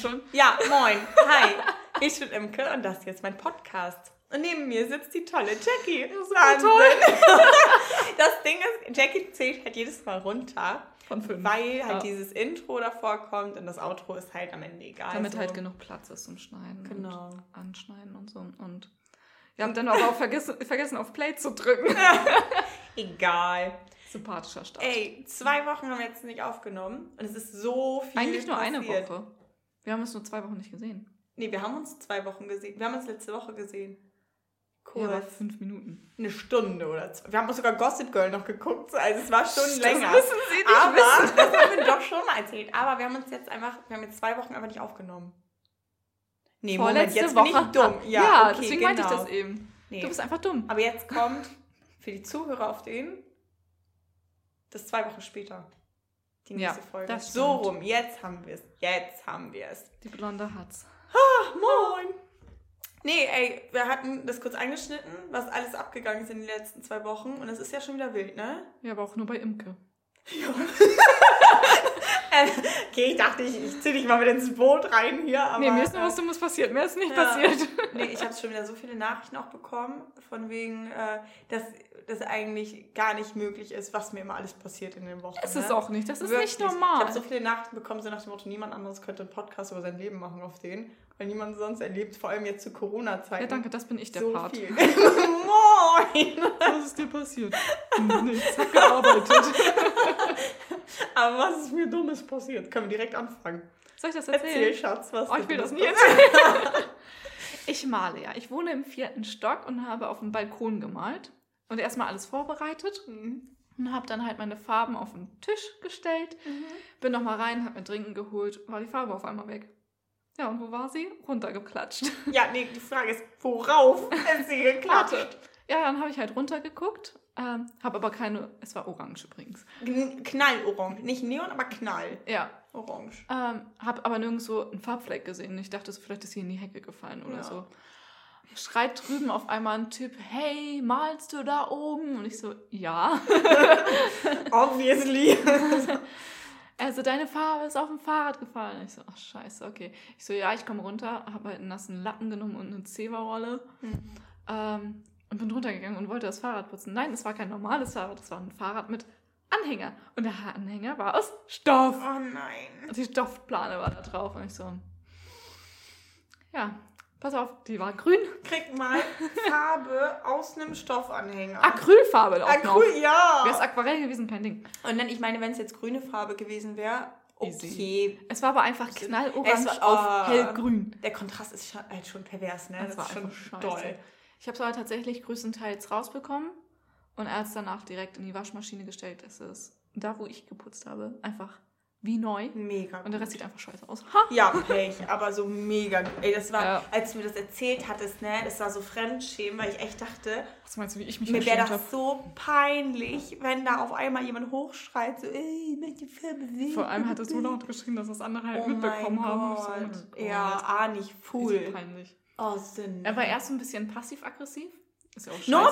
schon. Ja, moin. Hi. Ich bin Imke und das ist jetzt mein Podcast. Und neben mir sitzt die tolle Jackie. Wahnsinn. Das Ding ist, Jackie zählt halt jedes Mal runter. Von fünf. Weil halt Ja. dieses Intro davor kommt und das Outro ist halt am Ende egal. Damit so. halt genug Platz ist zum Schneiden. Genau. Und anschneiden und so. Und wir haben dann aber auch vergessen, vergessen auf Play zu drücken. Egal. Sympathischer Start. Ey, zwei Wochen haben wir jetzt nicht aufgenommen und es ist so viel Eigentlich nur eine passiert. Woche. Wir haben uns nur zwei Wochen nicht gesehen. Nee, wir haben uns zwei Wochen gesehen. Wir haben uns letzte Woche gesehen. Ja, aber Kurz. fünf Minuten. eine Stunde oder zwei. Wir haben uns sogar Gossip Girl noch geguckt. Also es war schon Das länger. müssen Sie nicht Aber wissen. das haben wir doch schon mal erzählt. Aber wir haben uns jetzt einfach, wir haben jetzt zwei Wochen einfach nicht aufgenommen. Nee, Moment, Vorletzte jetzt Woche. bin ich dumm. Ja, Ja, okay, deswegen genau. meinte ich das eben. Nee. Du bist einfach dumm. Aber jetzt kommt für die Zuhörer auf den das zwei Wochen später. Die Ja, nächste Folge. das so rum, jetzt haben wir es. Jetzt haben wir es. Die Blonde hat's. Moin! Nee, ey, wir hatten das kurz angeschnitten, was alles abgegangen ist in den letzten zwei Wochen. Und es ist ja schon wieder wild, ne? Ja, aber auch nur bei Imke. Okay, ich dachte, ich, ich zieh dich mal mit ins Boot rein hier. Aber, nee, mir ist nur äh, was Dummes passiert. Mir ist nicht ja. passiert. Nee, ich habe schon wieder so viele Nachrichten auch bekommen, von wegen, äh, dass das eigentlich gar nicht möglich ist, was mir immer alles passiert in den Wochen. Das ne? ist auch nicht. Das ist Wirklich. nicht normal. Ich habe so viele Nachrichten bekommen, so nach dem Motto, niemand anderes könnte einen Podcast über sein Leben machen auf den, weil niemand sonst erlebt, vor allem jetzt zu Corona-Zeiten. ja, danke, das bin ich der so Part. viel. Moin! Was ist dir passiert? Nichts, hab gearbeitet. Aber was ist mir Dummes passiert? Können wir direkt anfangen. Soll ich das Erzähl, erzählen? Schatz, was Oh, ich will das nie erzählen. Ich male ja. Ich wohne im vierten Stock und habe auf dem Balkon gemalt und erstmal alles vorbereitet Mhm. und habe dann halt meine Farben auf den Tisch gestellt. Bin nochmal rein, habe mir Trinken geholt, war die Farbe auf einmal weg. Ja, und wo war sie? Runtergeklatscht. Ja, nee, die Frage ist, worauf ist sie geklatscht? Ja, dann habe ich halt runtergeguckt, ähm, habe aber keine, es war orange übrigens. Kn- Knallorange. Nicht Neon, aber Knall. Ja, Orange. ähm, habe aber nirgendwo einen Farbfleck gesehen. Ich dachte, so, vielleicht ist sie in die Hecke gefallen oder Ja. so. Schreit drüben auf einmal ein Typ, hey, malst du da oben? Und ich so, ja. Obviously. Also deine Farbe ist auf dem Fahrrad gefallen. Ich so, ach scheiße, okay. Ich so, ja, ich komme runter, habe halt einen nassen Lappen genommen und eine Zewa-Rolle. Ähm, und bin runtergegangen und wollte das Fahrrad putzen. Nein, es war kein normales Fahrrad, es war ein Fahrrad mit Anhänger. Und der Anhänger war aus Stoff. Oh nein. Und die Stoffplane war da drauf. Und ich so, ja, pass auf, die war grün. Krieg mal Farbe aus einem Stoffanhänger. Acrylfarbe auch noch. Acryl, ja. Wäre es Aquarell gewesen, kein Ding. Und dann, ich meine, wenn es jetzt grüne Farbe gewesen wäre, Easy. okay. Es war aber einfach Es knallorange war- auf oh. hellgrün. Der Kontrast ist schon, halt schon pervers, ne? Das war ist schon scheiße. doll. Ich habe es aber tatsächlich größtenteils rausbekommen und erst danach direkt in die Waschmaschine gestellt. Es ist da, wo ich geputzt habe, einfach wie neu. Mega. Und der gut. Rest sieht einfach scheiße aus. Ha! Ja, Pech, aber so mega. gut. Ey, das war, Ja. als du mir das erzählt hattest, ne, das war so Fremdschämen, weil ich echt dachte, Was meinst du, wie ich mich mir wäre das habe? so peinlich, wenn da auf einmal jemand hochschreit, so, ey, die Farbe weg. Vor allem hat es so laut geschrien, dass das andere halt oh mitbekommen mein haben. Gott. Ich so, oh ja, ah, nicht cool. so peinlich. Oh, Sinn. Er war erst so ein bisschen passiv-aggressiv. Ist ja auch scheiße. Normal!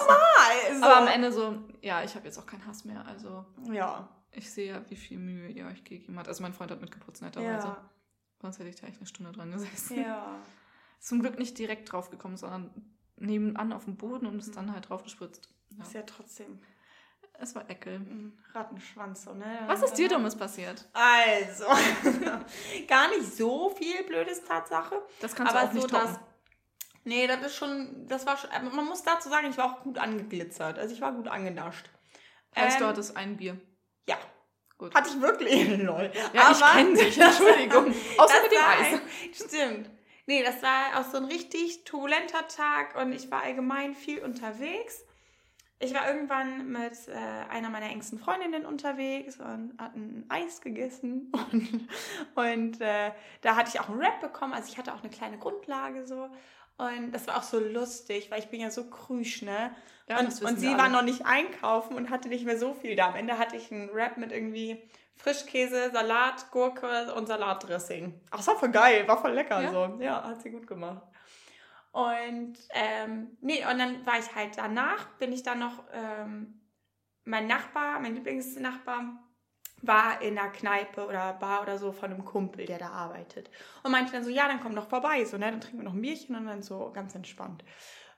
So. Aber am Ende so, ja, ich habe jetzt auch keinen Hass mehr. Also Ja. Ich sehe ja, wie viel Mühe ihr euch gegeben habt. Also mein Freund hat mitgeputzt, netterweise. Ja. Sonst hätte ich da echt eine Stunde dran gesessen. Ja. Zum Glück nicht direkt drauf gekommen, sondern nebenan auf dem Boden und es dann halt drauf gespritzt. Ja. Ist ja trotzdem Es war Eckel. Rattenschwanz, so, ne? Was ist dir Dummes passiert? Also, gar nicht so viel blödes Tatsache. Das kannst aber du auch nicht so toppen. das. Nee, das ist schon, das war schon, man muss dazu sagen, ich war auch gut angeglitzert. Also ich war gut angenascht. heißt, du Ähm, hattest ein Bier. Ja, Gut. hatte ich wirklich. Lol. ja, ich Aber- kenne dich, Entschuldigung. Außer Das mit dem war Eis. Stimmt. Nee, das war auch so ein richtig turbulenter Tag und ich war allgemein viel unterwegs. Ich war irgendwann mit äh, einer meiner engsten Freundinnen unterwegs und hatten Eis gegessen. Und, und äh, da hatte ich auch einen Rap bekommen. Also ich hatte auch eine kleine Grundlage so. Und das war auch so lustig, weil ich bin ja so krüsch, ne? Ja, und und sie war noch nicht einkaufen und hatte nicht mehr so viel da. Am Ende hatte ich einen Wrap mit irgendwie Frischkäse, Salat, Gurke und Salatdressing. Ach, das war voll geil, war voll lecker Ja? so. Ja, hat sie gut gemacht. Und ähm, nee, und dann war ich halt danach, bin ich dann noch, ähm, mein Nachbar, mein Lieblingsnachbar, war in einer Kneipe oder Bar oder so von einem Kumpel, der da arbeitet. Und meinte dann so, ja, dann komm doch vorbei, so, ne, dann trinken wir noch ein Bierchen und dann so ganz entspannt.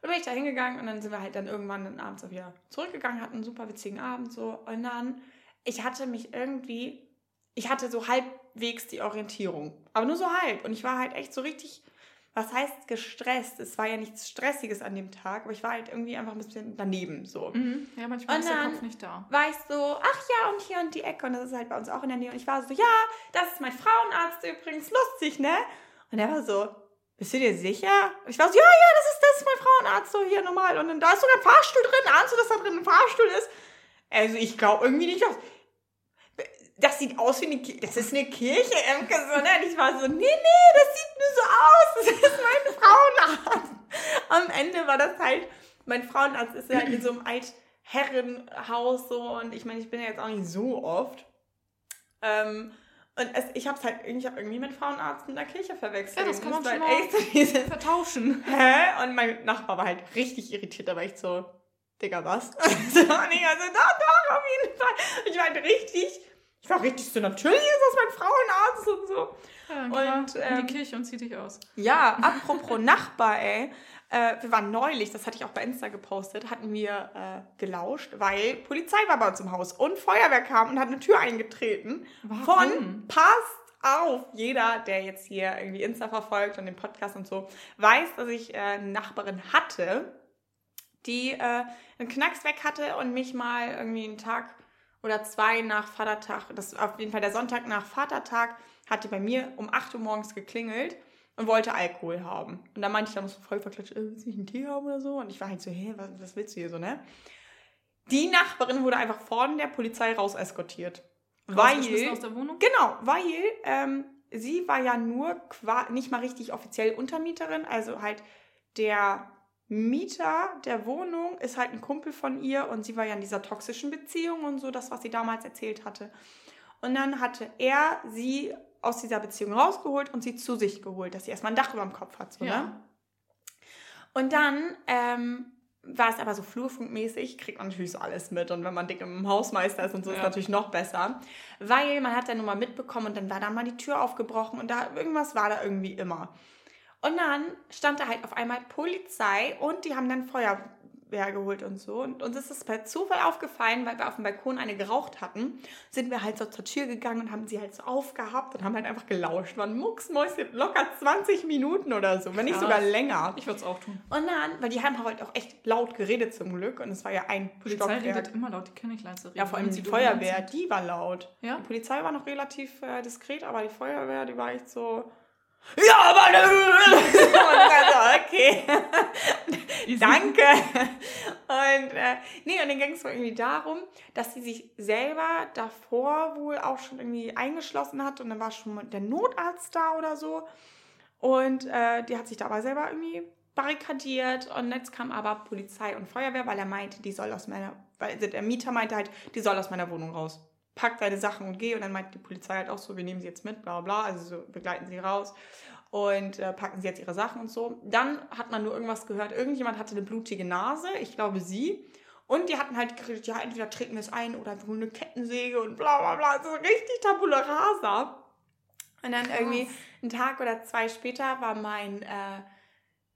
Und bin ich da hingegangen und dann sind wir halt dann irgendwann dann abends auch wieder zurückgegangen, hatten einen super witzigen Abend so. Und dann, ich hatte mich irgendwie, ich hatte so halbwegs die Orientierung, aber nur so halb. Und ich war halt echt so richtig was heißt gestresst? Es war ja nichts Stressiges an dem Tag, aber ich war halt irgendwie einfach ein bisschen daneben so. Mhm. Ja, manchmal und ist der Kopf nicht da. War ich so, ach ja, und hier und die Ecke und das ist halt bei uns auch in der Nähe. Und ich war so, ja, das ist mein Frauenarzt übrigens, lustig, ne? Und er war so, bist du dir sicher? Und ich war so, ja, ja, das ist, das ist mein Frauenarzt, so hier normal. Und dann, da ist sogar ein Fahrstuhl drin, ahnst du, dass da drin ein Fahrstuhl ist? Also ich glaube irgendwie nicht, dass das sieht aus wie eine Kirche. Das ist eine Kirche, Emke. So, ne? Und ich war so, nee, nee, das sieht nur so aus. Das ist mein Frauenarzt. Am Ende war das halt, mein Frauenarzt ist ja in so einem Altherrenhaus so. Und ich meine, ich bin ja jetzt auch nicht so oft. Ähm, und es, ich habe es halt ich hab irgendwie mit Frauenarzt in der Kirche verwechselt. Ja, das kann man schon halt echt so vertauschen. Hä? Und mein Nachbar war halt richtig irritiert, aber echt so, Digga, was? so, und ich also, doch, doch, auf jeden Fall. Ich war halt richtig ich war richtig so, natürlich ist das mein Frauenarzt und so. Ja. Und ähm, die Kirche und zieh dich aus. Ja, apropos Nachbar, ey. Äh, wir waren neulich, das hatte ich auch bei Insta gepostet, hatten wir äh, gelauscht, weil Polizei war bei uns im Haus und Feuerwehr kam und hat eine Tür eingetreten. Warum? Von Passt auf. Jeder, der jetzt hier irgendwie Insta verfolgt und den Podcast und so, weiß, dass ich äh, eine Nachbarin hatte, die äh, einen Knacks weg hatte und mich mal irgendwie einen Tag oder zwei nach Vatertag, das auf jeden Fall der Sonntag nach Vatertag, hatte bei mir um 8 Uhr morgens geklingelt und wollte Alkohol haben. Und da meinte ich dann so voll verklatscht, äh, willst du nicht einen Tee haben oder so? Und ich war halt so, hä, was, was willst du hier so, ne? Die Nachbarin wurde einfach von der Polizei raus eskortiert. Weil, aus der Wohnung? Genau, weil ähm, sie war ja nur nicht mal richtig offiziell Untermieterin, also halt der Mieter der Wohnung ist halt ein Kumpel von ihr und sie war ja in dieser toxischen Beziehung und so, das, was sie damals erzählt hatte. Und dann hatte er sie aus dieser Beziehung rausgeholt und sie zu sich geholt, dass sie erstmal ein Dach über dem Kopf hat. So, ja. ne? Und dann ähm, war es aber so flurfunkmäßig, kriegt man natürlich so alles mit. Und wenn man dick im Hausmeister ist und so, ja. ist natürlich noch besser. Weil man hat dann nur mal mitbekommen und dann war da mal die Tür aufgebrochen und da irgendwas war da irgendwie immer. Und dann stand da halt auf einmal Polizei und die haben dann Feuerwehr geholt und so. Und uns ist es per Zufall aufgefallen, weil wir auf dem Balkon eine geraucht hatten, sind wir halt so zur Tür gegangen und haben sie halt so aufgehabt und haben halt einfach gelauscht. Waren mucksmäuschen locker 20 Minuten oder so, wenn nicht sogar länger. Ich würde es auch tun. Und dann, weil die haben halt auch echt laut geredet zum Glück und es war ja ein Polizei Stockwerk. redet immer laut, die können nicht leise reden. Ja, vor allem die Feuerwehr, die war laut. Ja? Die Polizei war noch relativ äh, diskret, aber die Feuerwehr, die war echt so ja, aber also, okay. Danke. Und äh, nee, und dann ging es irgendwie darum, dass sie sich selber davor wohl auch schon irgendwie eingeschlossen hat und dann war schon der Notarzt da oder so. Und äh, die hat sich dabei selber irgendwie barrikadiert und jetzt kam aber Polizei und Feuerwehr, weil er meinte, die soll aus meiner, weil der Mieter meinte halt, die soll aus meiner Wohnung raus pack deine Sachen und geh. Und dann meint die Polizei halt auch so, wir nehmen sie jetzt mit, bla bla, also so begleiten sie raus und äh, packen sie jetzt ihre Sachen und so. Dann hat man nur irgendwas gehört, irgendjemand hatte eine blutige Nase, ich glaube sie. Und die hatten halt geredet, ja, entweder treten wir es ein oder wohl eine Kettensäge und bla bla bla, so richtig Tabula rasa. Und dann Krass. irgendwie einen Tag oder zwei später war mein äh,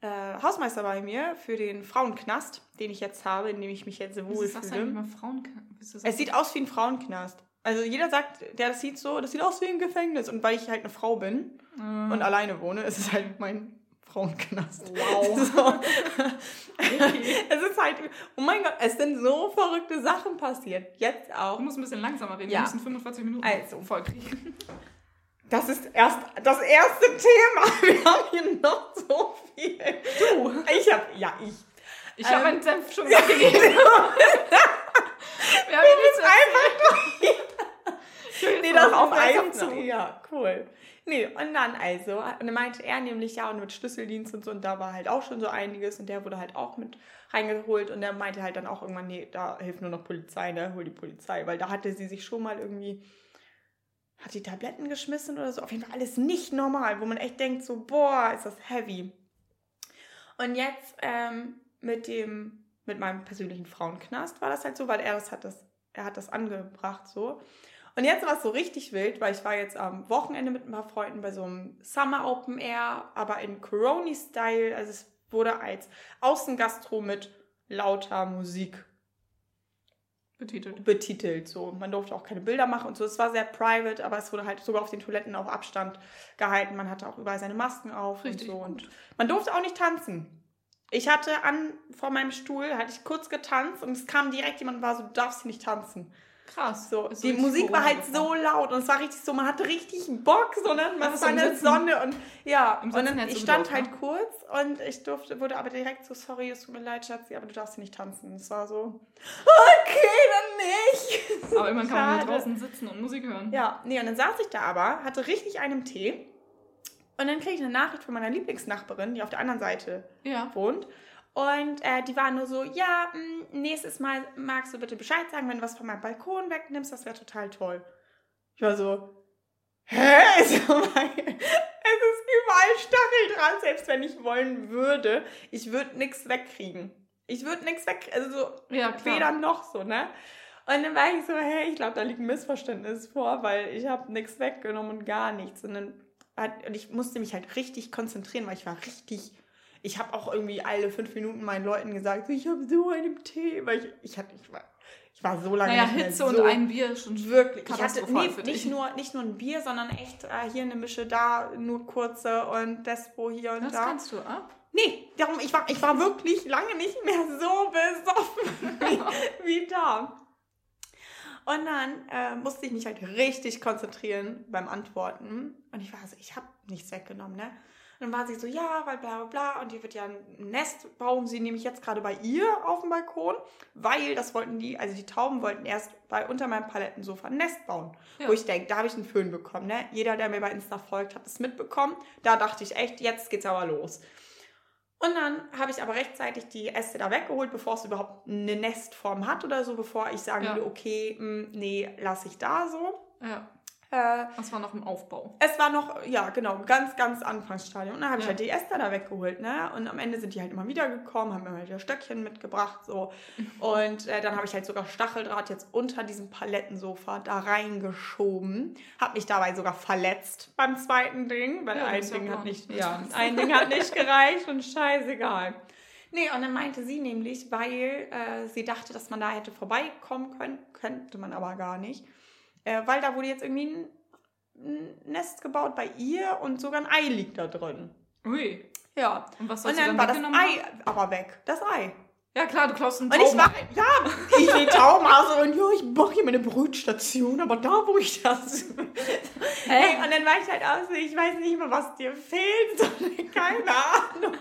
äh, Hausmeister bei mir für den Frauenknast, den ich jetzt habe, in dem ich mich jetzt wohlfühle. Was ist das eigentlich mal Frauenknast? Es sieht aus wie ein Frauenknast. Also jeder sagt, der das sieht so, das sieht aus wie ein Gefängnis. Und weil ich halt eine Frau bin mm. und alleine wohne, ist es halt mein Frauenknast. Wow. So. Es ist halt, oh mein Gott, es sind so verrückte Sachen passiert. Jetzt auch. Du musst ein bisschen langsamer reden. Ja. Wir müssen 45 Minuten also. voll kriegen. Das ist erst das erste Thema. Wir haben hier noch so viel. Du. Ich habe, ja, ich. Ich ähm, habe meinen Senf schon gegeben. Wir haben hier nichts einfach durch nee, das auf Eis zu. Ja, cool. Nee, und dann also, und dann meinte er nämlich ja, und mit Schlüsseldienst und so, und da war halt auch schon so einiges, und der wurde halt auch mit reingeholt, und der meinte halt dann auch irgendwann, nee, da hilft nur noch Polizei, ne, hol die Polizei, weil da hatte sie sich schon mal irgendwie, hat die Tabletten geschmissen oder so, auf jeden Fall alles nicht normal, wo man echt denkt so, boah, ist das heavy. Und jetzt ähm, mit dem, mit meinem persönlichen Frauenknast war das halt so, weil er das hat das, er hat das angebracht so. Und jetzt war es so richtig wild, weil ich war jetzt am Wochenende mit ein paar Freunden bei so einem Summer Open Air, aber in Coroni-Style. Also es wurde als Außengastro mit lauter Musik Betitelt. betitelt. So. Man durfte auch keine Bilder machen und so. Es war sehr private, aber es wurde halt sogar auf den Toiletten auf Abstand gehalten. Man hatte auch überall seine Masken auf Richtig und so. gut. Und man durfte auch nicht tanzen. Ich hatte an, vor meinem Stuhl, hatte ich kurz getanzt und es kam direkt jemand und war so, du darfst hier nicht tanzen. Krass. So, die Musik war halt so laut und es war richtig so, man hatte richtig Bock, so, ne? Man war in der. Sonne und ja, und dann, ich stand gedurft, halt kurz und ich durfte, wurde aber direkt so, sorry, es tut mir leid, Schatzi, aber du darfst hier nicht tanzen. Es war so, okay, dann nicht. Aber immerhin kann man draußen sitzen und Musik hören. Ja, nee, und dann saß ich da aber, hatte richtig einen Tee und dann kriege ich eine Nachricht von meiner Lieblingsnachbarin, die auf der anderen Seite Ja. wohnt. Und äh, die war nur so, ja, mh, nächstes Mal magst du bitte Bescheid sagen, wenn du was von meinem Balkon wegnimmst, das wäre total toll. Ich war so, hä? Es ist überall Stacheldraht, selbst wenn ich wollen würde. Ich würde nichts wegkriegen. Ich würde nichts weg, also so, Ja, weder noch so, ne? Und dann war ich so, hey, ich glaube, da liegt ein Missverständnis vor, weil ich habe nichts weggenommen und gar nichts. Und dann hat, und ich musste mich halt richtig konzentrieren, weil ich war richtig, ich habe auch irgendwie alle fünf Minuten meinen Leuten gesagt, ich habe so einen Tee, weil ich, ich hatte, ich war, ich war so lange Naja, nicht mehr Hitze so und ein Bier ist schon Wirklich. Ich hatte nee, für nicht, nur, nicht nur ein Bier, sondern echt äh, hier eine Mische da, nur kurze und Despo hier und Das da. kannst du ab. Nee, darum, ich war, ich war wirklich lange nicht mehr so besoffen wie, wie da. Und dann äh, musste ich mich halt richtig konzentrieren beim Antworten. Und ich war so, ich habe nichts weggenommen, ne? Und dann war sie so, ja, weil bla bla bla. Und hier wird ja ein Nest, bauen sie nämlich jetzt gerade bei ihr auf dem Balkon, weil das wollten die, also die Tauben wollten erst bei unter meinem Palettensofa ein Nest bauen. Ja. Wo ich denke, da habe ich einen Föhn bekommen, ne? Jeder, der mir bei Insta folgt, hat es mitbekommen. Da dachte ich echt, jetzt geht's aber los. Und dann habe ich aber rechtzeitig die Äste da weggeholt, bevor es überhaupt eine Nestform hat oder so, bevor ich sagen Ja. würde, okay, mh, nee, lasse ich da so. Ja. Äh, Das war noch im Aufbau. es war noch, ja, genau, ganz, ganz Anfangsstadium. Und dann habe ich Ja. halt die Äste da weggeholt, ne? Und am Ende sind die halt immer wieder gekommen, haben mir mal wieder Stöckchen mitgebracht, so. Und äh, dann habe ich halt sogar Stacheldraht jetzt unter diesem Palettensofa da reingeschoben. Hab mich dabei sogar verletzt beim zweiten Ding, weil Ja, ein Ding hat nicht, ja, ein Ding hat nicht gereicht und scheißegal. Nee, und dann meinte sie nämlich, weil äh, sie dachte, dass man da hätte vorbeikommen können, könnte man aber gar nicht. Äh, weil da wurde jetzt irgendwie ein, ein Nest gebaut bei ihr und sogar ein Ei liegt da drin. Ui. Ja. Und was Und sollst du dann dann war das Ei haben? aber weg. Das Ei. Ja klar, du klaust einen Und ich Tauben. war, ja, ich die Taubenhase und ja, ich mache hier meine Brütstation, aber da, wo ich das. Hey, und dann war ich halt auch so, ich weiß nicht mehr, was dir fehlt, so, keine Ahnung.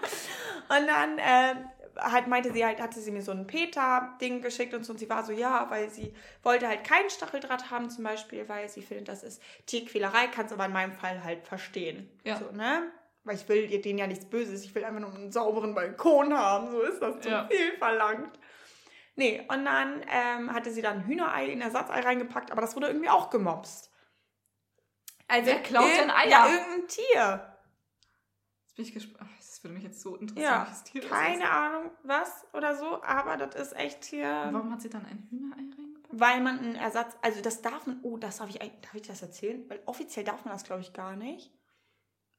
Und dann äh, halt meinte sie halt, hatte sie mir so ein Peter-Ding geschickt und so, und sie war so, ja, weil sie wollte halt keinen Stacheldraht haben zum Beispiel, weil sie findet, das ist Tierquälerei, kann es aber in meinem Fall halt verstehen. Ja. So, ne? Weil ich will ihr denen ja nichts Böses, ich will einfach nur einen sauberen Balkon haben, so ist das zu Ja. viel verlangt. Nee, und dann ähm, hatte sie dann ein Hühnerei in Ersatzei reingepackt, aber das wurde irgendwie auch gemobst. Also Wer klaut denn Eier? Ja, irgendein Tier. Jetzt bin ich gespannt. Das würde mich jetzt so interessieren, Ja, welches Tier das keine ist. Ahnung was oder so, aber das ist echt hier, Warum hat sie dann ein Hühnerei reingepackt? weil man einen Ersatz, also das darf man, oh, das darf ich, darf ich das erzählen? Weil offiziell darf man das, glaube ich, gar nicht.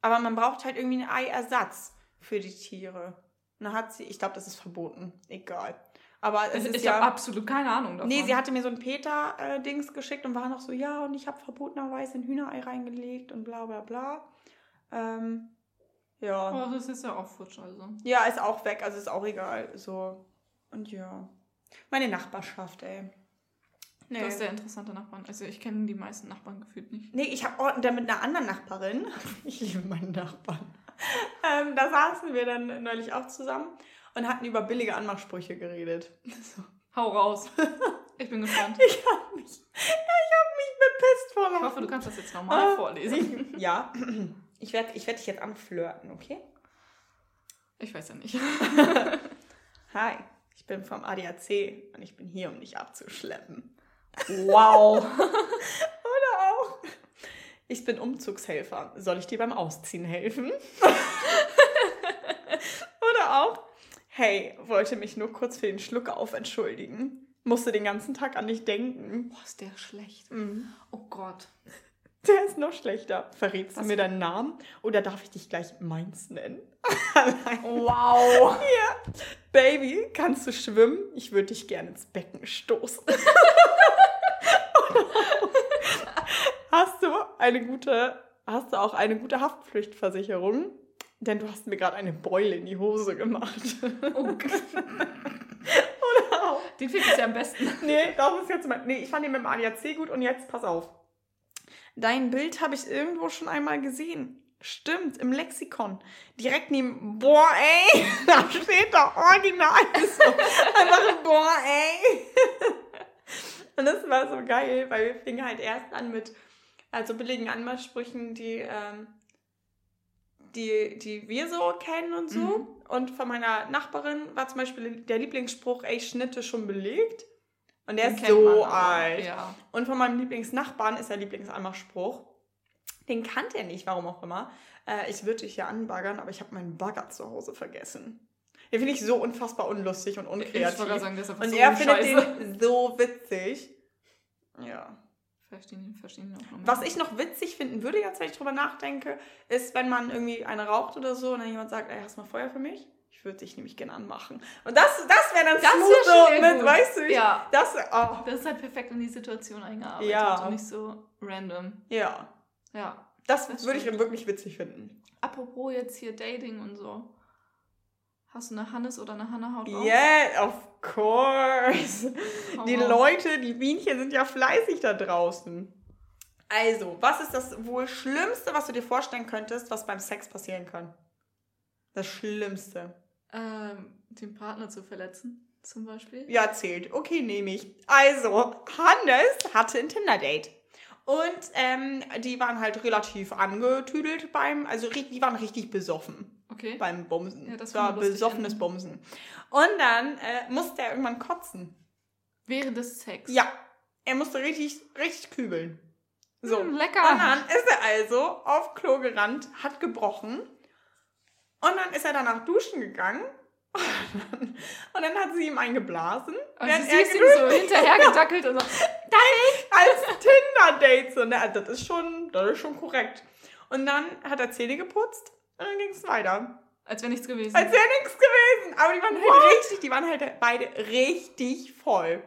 Aber man braucht halt irgendwie einen Eiersatz für die Tiere. Und dann hat sie, ich glaube, das ist verboten, egal. Aber es Also, ist ich ja... habe absolut keine Ahnung davon. Nee, sie hatte mir so ein Peter-Dings geschickt und war noch so, ja, und ich habe verbotenerweise ein Hühnerei reingelegt und bla bla bla. Ähm, ja. Oh, das ist ja auch futsch, also. Ja, ist auch weg, also ist auch egal. So. Und ja. Meine Nachbarschaft, ey. Nee. Du hast sehr interessante Nachbarn. Also ich kenne die meisten Nachbarn gefühlt nicht. Nee, ich habe oh, dann mit einer anderen Nachbarin, ich liebe meinen Nachbarn, ähm, da saßen wir dann neulich auch zusammen und hatten über billige Anmachsprüche geredet. So. Hau raus. Ich bin gespannt. Ich habe mich, ich habe mich bepisst vor Ich hoffe, du kannst das jetzt normal Ah, vorlesen. Ich, ja, ich werde ich werd dich jetzt anflirten, okay? Ich weiß ja nicht. Hi, ich bin vom ADAC und ich bin hier, um dich abzuschleppen. Wow. Oder auch, ich bin Umzugshelfer. Soll ich dir beim Ausziehen helfen? Oder auch, hey, wollte mich nur kurz für den Schluck auf entschuldigen. Musste den ganzen Tag an dich denken. Boah, ist der schlecht. Mhm. Oh Gott. Der ist noch schlechter. Verrätst Was? du mir deinen Namen oder darf ich dich gleich meins nennen? Wow. Baby, kannst du schwimmen? Ich würde dich gerne ins Becken stoßen. hast du eine gute, hast du auch eine gute Haftpflichtversicherung? Denn du hast mir gerade eine Beule in die Hose gemacht. Oh Gott. Oder auch. Den finde ich ja am besten. Nee, das ist jetzt mal. Nee, ich fand den mit dem ADAC gut und jetzt pass auf. Dein Bild habe ich irgendwo schon einmal gesehen. Stimmt, im Lexikon. Direkt neben, boah, ey, da steht doch original so. Einfach, boah, ey. Und das war so geil, weil wir fingen halt erst an mit also billigen Anmachsprüchen, die, ähm, die, die wir so kennen und so. Mhm. Und von meiner Nachbarin war zum Beispiel der Lieblingsspruch, ey, Schnitte schon belegt. Und der Den ist so alt. Ja. Und von meinem Lieblingsnachbarn ist der Lieblingsanmachspruch. Den kannte er nicht, warum auch immer. Äh, ich würde dich hier anbaggern, aber ich habe meinen Bagger zu Hause vergessen. Den finde ich so unfassbar unlustig und Ich unkreativ. gerade sagen, das ist und so er findet Scheiße. den so witzig. Ja. Verstehen, verstehen auch noch Was ich noch witzig finden würde, jetzt wenn ich drüber nachdenke, ist, wenn man irgendwie eine raucht oder so und dann jemand sagt, ey, hast du mal Feuer für mich? Ich würde dich nämlich gerne anmachen. Und das, das wäre dann Das smooth wär mit, gut. weißt du? Ja. Das, oh, Das ist halt perfekt in die Situation eingearbeitet Ja. und nicht so random. ja. Ja. Das, Das würde ich wirklich witzig finden. Apropos jetzt hier Dating und so. Hast du eine Hannes oder eine Hanna Haut? Yeah, of course. Hau Die raus. Leute, die Bienchen sind ja fleißig da draußen. Also, was ist das wohl Schlimmste, was du dir vorstellen könntest, was beim Sex passieren kann? Das Schlimmste. Ähm, den Partner zu verletzen, zum Beispiel. Ja, zählt. Okay, nehme ich. Also, Hannes hatte ein Tinder-Date. Und ähm, die waren halt relativ angetüdelt beim, also die waren richtig besoffen Okay. beim Bumsen. Ja, das war besoffenes enden. Bumsen. Und dann äh, musste er irgendwann kotzen. Während des Sex. Ja, er musste richtig, richtig kübeln. So. Hm, lecker. Und dann ist er also auf Klo gerannt, hat gebrochen. Und dann ist er danach duschen gegangen. Und dann hat sie ihm eingeblasen. Also während sie er ist ihm so hinterhergedackelt und so. als Tinder-Date. So, ne, das ist schon, das ist schon korrekt. Und dann hat er Zähne geputzt und dann ging es weiter. Als wäre nichts gewesen. Als wäre nichts gewesen. Aber die waren halt richtig, die waren halt beide richtig voll.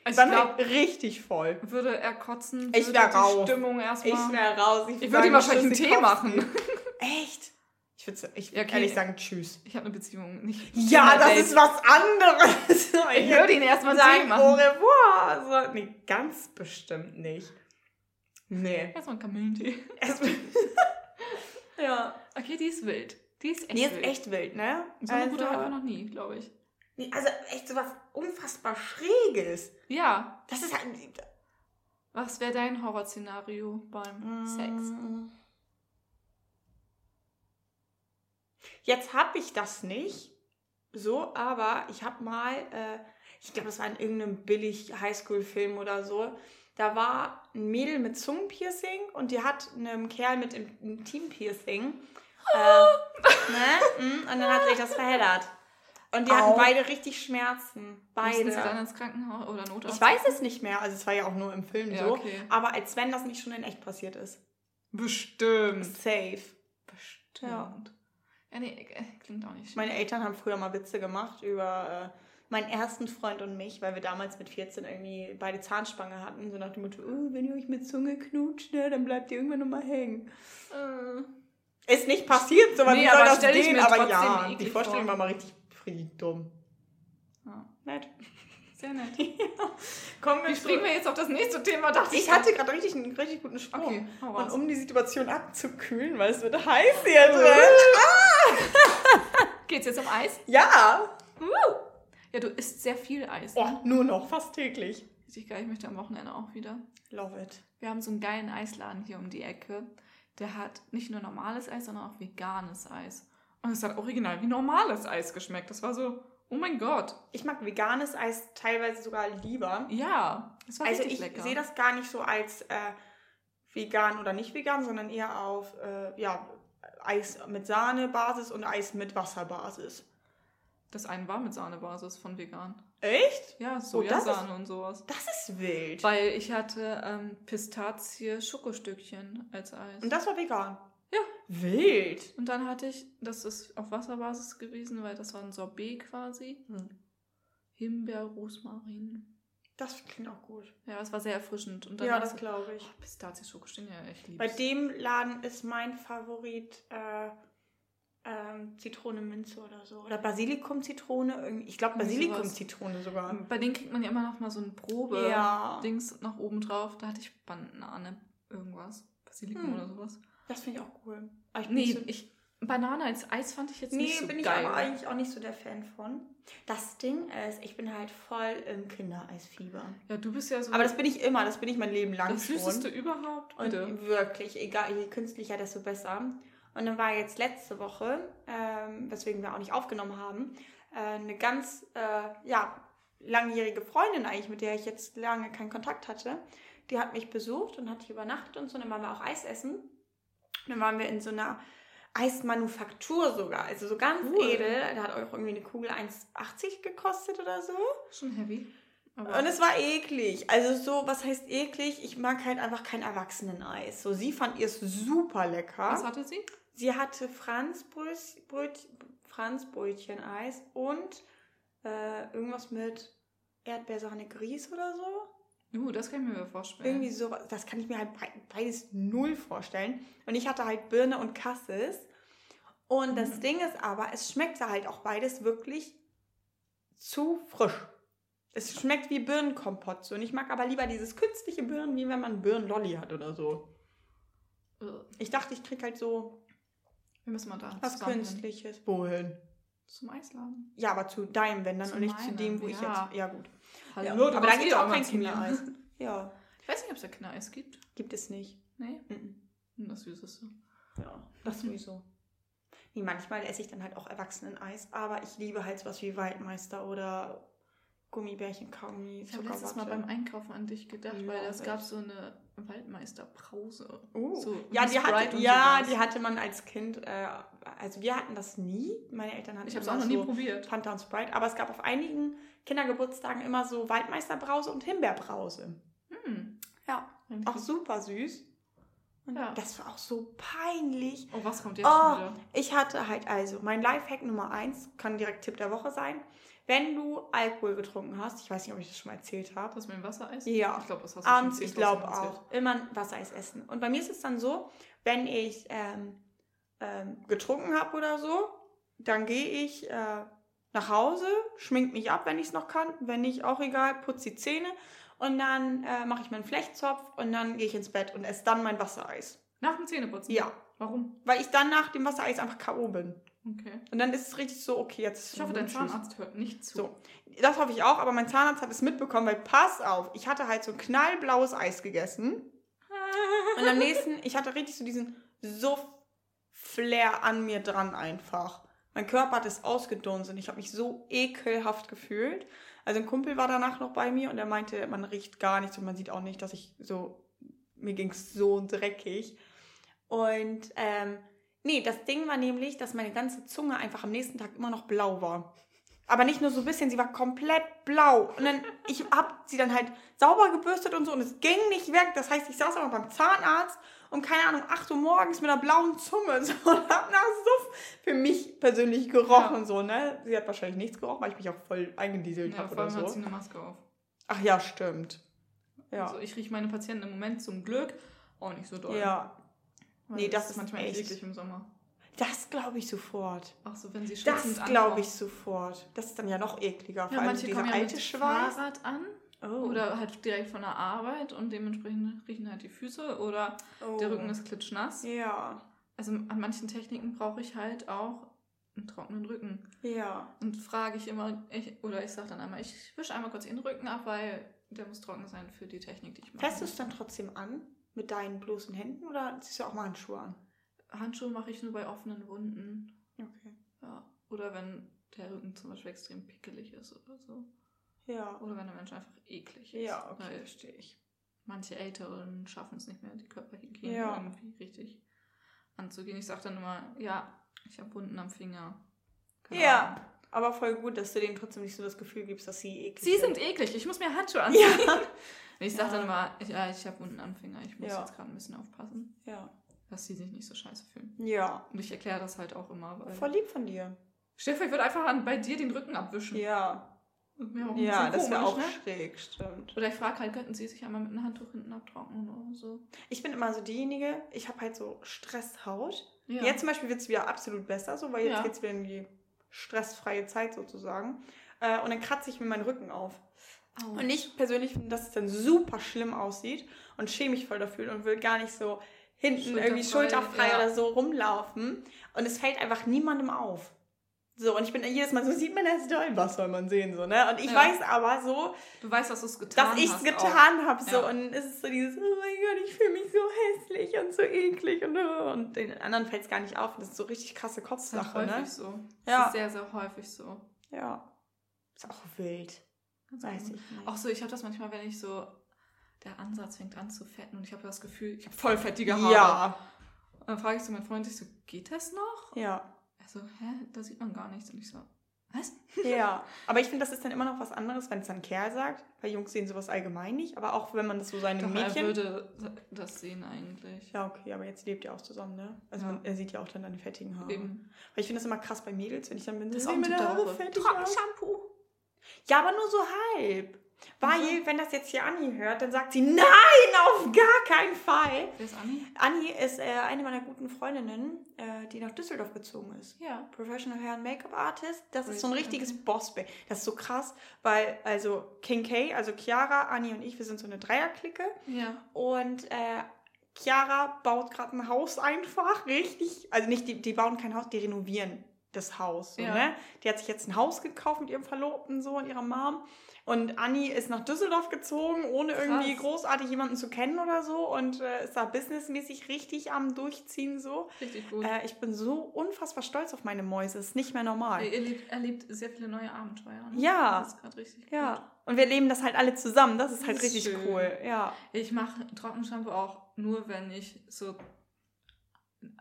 Die also waren ich glaube, halt richtig voll. würde er kotzen, Ich würde wär die raus. Stimmung erstmal. Ich wäre raus. Ich würd würde ihm wahrscheinlich einen Tee kotzen. machen. Echt? Ich würde ich würd okay. ehrlich sagen, tschüss. Ich habe eine Beziehung, nicht. Ja, das Tinder-Date. ist was anderes. Ich würde ihn erstmal sagen, au machen. revoir. So, nee, ganz bestimmt nicht. Nee. Erstmal einen Kamillentee. Es- ja. Okay, die ist wild. Die ist echt Die ist wild. echt wild, ne? So eine also, gute hatten wir noch nie, glaube ich. nee, also echt so was unfassbar Schräges. Ja. Das ist halt. Was wäre dein Horrorszenario beim Sex? Jetzt habe ich das nicht so, aber ich habe mal, äh, ich glaube, das war in irgendeinem billig Highschool-Film oder so. Da war ein Mädel mit Zungenpiercing und die hat einem Kerl mit einem Intimpiercing. Äh, ne? mm, Und dann hat sich das verheddert. Und die hatten Au. beide richtig Schmerzen. Mussten sie dann Beide. ins Krankenhaus oder Notarzt? Ich weiß es nicht mehr. Also es war ja auch nur im Film Ja, so. okay. Aber als wenn das nicht schon in echt passiert ist. Bestimmt. Safe. Bestimmt. Ja. Ja, nee, äh, klingt auch nicht. Meine Eltern haben früher mal Witze gemacht über äh, meinen ersten Freund und mich, weil wir damals mit 14 irgendwie beide Zahnspange hatten. So nach dem Motto, oh, wenn ihr euch mit Zunge knutscht, ne, dann bleibt ihr irgendwann nochmal hängen. Äh, Ist nicht passiert, so, aber Nee, wie soll das gehen? Aber ja, die Vorstellung vor. war mal richtig, richtig dumm. ja. Nett. Sehr nett. Kommen Wie wir springen wir jetzt auf das nächste Thema? Dachte Ich hatte gerade richtig einen richtig guten Sprung. Okay, Und um die Situation abzukühlen, weil es wird heiß hier drin. Geht's jetzt um Eis? Ja. Ja, du isst sehr viel Eis. Oh, Ne? nur noch, fast täglich. Richtig geil, ich möchte am Wochenende auch wieder. Love it. Wir haben so einen geilen Eisladen hier um die Ecke. Der hat nicht nur normales Eis, sondern auch veganes Eis. Und es hat original wie normales Eis geschmeckt. Das war so, oh mein Gott. Ich mag veganes Eis teilweise sogar lieber. Ja, das war Also richtig ich lecker. sehe das gar nicht so als äh, vegan oder nicht vegan, sondern eher auf äh, ja, Eis mit Sahnebasis und Eis mit Wasserbasis. Das eine war mit Sahnebasis von vegan. Echt? Ja, Oh, Sojasahne ist- und sowas. Das ist wild. Weil ich hatte ähm, Pistazie-Schokostückchen als Eis. Und das war vegan. Ja. Wild. Und dann hatte ich, das ist auf Wasserbasis gewesen, weil das war ein Sorbet quasi. Hm. Himbeer, Rosmarin. Das klingt auch gut. Ja, es war sehr erfrischend. Und dann Ja, das glaube ich. Oh, Pistazie-Schokostückchen, ja, ich liebe Bei dem Laden ist mein Favorit äh, ähm, Zitrone Minze oder so. Oder Basilikum-Zitrone. Ich glaube. Basilikum-Zitrone sogar. Bei denen kriegt man ja immer noch mal so ein Ja. Probe-Dings nach oben drauf. Da hatte ich Banane, irgendwas. Basilikum Hm. oder sowas. Das finde ich auch cool. Aber ich Nee, so- ich, Banane als Eis fand ich jetzt Nee, nicht so bin ich geil. aber eigentlich auch nicht so der Fan von. Das Ding ist, ich bin halt voll im Kindereisfieber. ja, du bist ja so Aber das bin ich immer, das bin ich mein Leben lang das schon. Süßeste überhaupt. Und wirklich, egal, je künstlicher, desto besser. Und dann war jetzt letzte Woche, ähm, weswegen wir auch nicht aufgenommen haben, äh, eine ganz äh, ja, langjährige Freundin eigentlich, mit der ich jetzt lange keinen Kontakt hatte. Die hat mich besucht und hat hier übernachtet und so. Und dann waren wir auch Eis essen. Dann waren wir in so einer Eismanufaktur sogar. Also so ganz Cool. edel. Da hat auch irgendwie eine Kugel 1,80 gekostet oder so. Schon heavy. Aber Und es war eklig. Also so, was heißt eklig? Ich mag halt einfach kein Erwachseneneis. So, sie fand es super lecker. was hatte sie? Sie hatte Franzbröt, Bröt, Franzbrötchen-Eis und äh, irgendwas mit Erdbeersahne Grieß oder so. Uh, das kann ich mir vorstellen. Irgendwie so, das kann ich mir halt be- beides null vorstellen. Und ich hatte halt Birne und Cassis. Und das Mhm. Ding ist aber, es schmeckte halt auch beides wirklich zu frisch. Es schmeckt wie Birnenkompott. So. Und ich mag aber lieber dieses künstliche Birnen, wie wenn man Birnenlolli hat oder so. Ich dachte, ich krieg halt so Wir müssen mal da was. Künstliches. Wohin? Zum Eisladen. Ja, aber zu deinem, wenn dann, Zu und nicht zu meinem, dem, wo ich ja. jetzt. Ja, gut. Hallo, ja. aber da gibt es auch kein zu. Kindereis. Ja, Ich weiß nicht, ob es da Kindereis gibt. gibt es nicht. Nee. Mhm. Hm, Das Süßeste. Ja, das Mhm. sowieso. Nee, manchmal esse ich dann halt auch Erwachseneneis, aber ich liebe halt sowas wie Waldmeister oder Gummibärchen, Kaugummi, Ich habe letztes Mal beim Einkaufen an dich gedacht, Ja, weil es gab so eine Waldmeisterbrause. Uh. So ja, die hatte, ja sowas. die hatte man als Kind, äh, also wir hatten das nie. Meine Eltern hatten Ich habe es auch noch nie so probiert. Fanta und Sprite, aber es gab auf einigen Kindergeburtstagen immer so Waldmeisterbrause und Himbeerbrause. Hm. Ja, auch super süß. Und Ja. das war auch so peinlich. Oh, was kommt jetzt Oh, wieder? ich hatte halt also, mein Lifehack Nummer eins kann direkt Tipp der Woche sein. Wenn du Alkohol getrunken hast, ich weiß nicht, ob ich das schon mal erzählt habe, Das mit dem Wassereis? Ja. Ich glaube, das hast du abends, schon ich 10.000 glaube auch, immer ein Wassereis essen. Und bei mir ist es dann so, wenn ich ähm, ähm, getrunken habe oder so, dann gehe ich äh, nach Hause, schmink mich ab, wenn ich es noch kann. Wenn nicht, auch egal, putze die Zähne. Und dann äh, mache ich meinen Flechtzopf und dann gehe ich ins Bett und esse dann mein Wassereis. Nach dem Zähneputzen? Ja, Warum? weil ich dann nach dem Wassereis einfach K.O. bin. Okay. Und dann ist es richtig so, okay, jetzt Ich hoffe, dein. Zahnarzt hört nicht zu. So, das hoffe ich auch, aber mein Zahnarzt hat es mitbekommen, weil pass auf, ich hatte halt so knallblaues Eis gegessen. Und am nächsten, ich hatte richtig so diesen Suff-Flair an mir dran einfach. Mein Körper hat es ausgedunsen. Ich habe mich so ekelhaft gefühlt. Also ein Kumpel war danach noch bei mir und er meinte, man riecht gar nichts und man sieht auch nicht, dass ich so, mir ging es so dreckig. Und ähm, nee, das Ding war nämlich, dass meine ganze Zunge einfach am nächsten Tag immer noch blau war. Aber nicht nur so ein bisschen, sie war komplett blau. Und dann, ich hab sie dann halt sauber gebürstet und so und es ging nicht weg. Das heißt, ich saß aber beim Zahnarzt um, keine Ahnung, 8 Uhr morgens mit einer blauen Zunge so, und hab nach Suff für mich persönlich gerochen. Ja. So, ne? Sie hat wahrscheinlich nichts gerochen, weil ich mich auch voll eingedieselt Ja, habe oder allem hat sie so. eine Maske auf. Ach ja, stimmt. Ja. Also ich rieche meine Patienten im Moment zum Glück auch nicht so doll. ja, Weil Nee, das ist manchmal echt- eklig im Sommer. das glaube ich sofort. Auch so, wenn sie schwitzend Das glaube ich sofort. Das ist dann ja noch ekliger. Ja, manche dieser kommen ja alte mit Schweiß. Fahrrad an Oh. oder halt direkt von der Arbeit und dementsprechend riechen halt die Füße oder oh. der Rücken ist klitschnass. Ja, Also an manchen Techniken brauche ich halt auch einen trockenen Rücken. ja. Und frage ich immer, ich, oder ich sage dann einmal, ich wische einmal kurz den Rücken ab, weil der muss trocken sein für die Technik, die ich mache. Fährst du es dann trotzdem an mit deinen bloßen Händen oder ziehst du auch mal Handschuhe an? Handschuhe mache ich nur bei offenen Wunden. Okay. Ja. Oder wenn der Rücken zum Beispiel extrem pickelig ist oder so. Ja. Oder wenn der Mensch einfach eklig ist. Ja, okay, verstehe ich. manche Älteren schaffen es nicht mehr, die Körperhygiene Ja. irgendwie richtig anzugehen. Ich sage dann immer, ja, ich habe Wunden am Finger. Keine Ja. Ahnung. Aber voll gut, dass du denen trotzdem nicht so das Gefühl gibst, dass sie eklig Sie sind eklig, ich muss mir Handschuhe anziehen. Ja. Ich sag Ja. dann immer, ich, äh, ich habe unten Anfänger, ich muss Ja. jetzt gerade ein bisschen aufpassen, Ja. dass sie sich nicht so scheiße fühlen. Ja. Und ich erkläre das halt auch immer, weil. Voll lieb von dir. Stefan, ich würde einfach an, bei dir den Rücken abwischen. Ja. Auch Ja, das wäre auch ne? schräg, stimmt. Oder ich frage halt, könnten sie sich einmal mit einem Handtuch hinten abtrocknen oder so. Ich bin immer so diejenige, ich habe halt so Stresshaut. Ja. Jetzt zum Beispiel wird es wieder absolut besser, so, weil jetzt Ja. geht es wieder in die stressfreie Zeit sozusagen. Äh, und dann kratze ich mir meinen Rücken auf. Au. Und ich persönlich finde, dass es dann super schlimm aussieht und schäme mich voll dafür und will gar nicht so hinten irgendwie Schulterfrei, schulterfrei ja. oder so rumlaufen. Und es fällt einfach niemandem auf. So, und ich bin jedes Mal so, sieht man das doll? Was soll man sehen? So, ne? Und ich Ja. weiß aber so, Du weißt, dass du es getan dass ich es hast. getan habe. So. Ja. Und es ist so dieses, oh mein Gott, ich fühle mich so hässlich und so eklig. Und, und den anderen fällt es gar nicht auf. Das ist so richtig krasse Auch. Das ist halt Kopfsache, häufig ne? so. Ja. Das ist sehr, sehr häufig so. Ja. Ist auch wild. Ganz Weiß genau. ich nicht. Auch so, ich habe das manchmal, wenn ich so, der Ansatz fängt an zu fetten und ich habe das Gefühl, ich habe voll fettige Haare. Ja. Und dann frage ich so meinen Freund, ich so, geht das noch? Ja. Er so, hä, da sieht man gar nichts. Und ich so, was? Ja, aber ich finde, das ist dann immer noch was anderes, wenn es dann ein Kerl sagt, weil Jungs sehen sowas allgemein nicht, aber auch wenn man das so seinem Doch, er Mädchen. würde das sehen eigentlich. Ja, okay, aber jetzt lebt ihr auch zusammen, ne? Also Ja. man, er sieht ja auch dann deine fettigen Haare. Eben. Weil ich finde das immer krass bei Mädels, wenn ich dann bin, Das ist auch meine der Haare fettig Trocken aus. Shampoo. Ja, aber nur so halb. Weil, Mhm. wenn das jetzt hier Anni hört, dann sagt sie, nein, auf gar keinen Fall. Wer ist Anni? Anni ist äh, eine meiner guten Freundinnen, äh, die nach Düsseldorf gezogen ist. Ja. Professional Hair and Make-up Artist. Das ist so ein richtiges okay. Boss-Babe. Das ist so krass, weil also King K, also Chiara, Anni und ich, wir sind so eine Dreierklicke. Ja. Und äh, Chiara baut gerade ein Haus einfach, richtig. Also nicht, die, die bauen kein Haus, die renovieren das Haus. So, Ja. ne? Die hat sich jetzt ein Haus gekauft mit ihrem Verlobten so und ihrer Mom. Und Anni ist nach Düsseldorf gezogen, ohne Krass. irgendwie großartig jemanden zu kennen oder so. Und äh, ist da businessmäßig richtig am Durchziehen so. Richtig gut. Äh, ich bin so unfassbar stolz auf meine Mäuse. Ist nicht mehr normal. er, erlebt, erlebt sehr viele neue Abenteuer. Ne? Ja. Das ist gerade richtig gut. Ja. Und wir leben das halt alle zusammen. Das ist Das halt ist richtig schön. cool. Ja. Ich mache Trockenshampoo auch nur, wenn ich so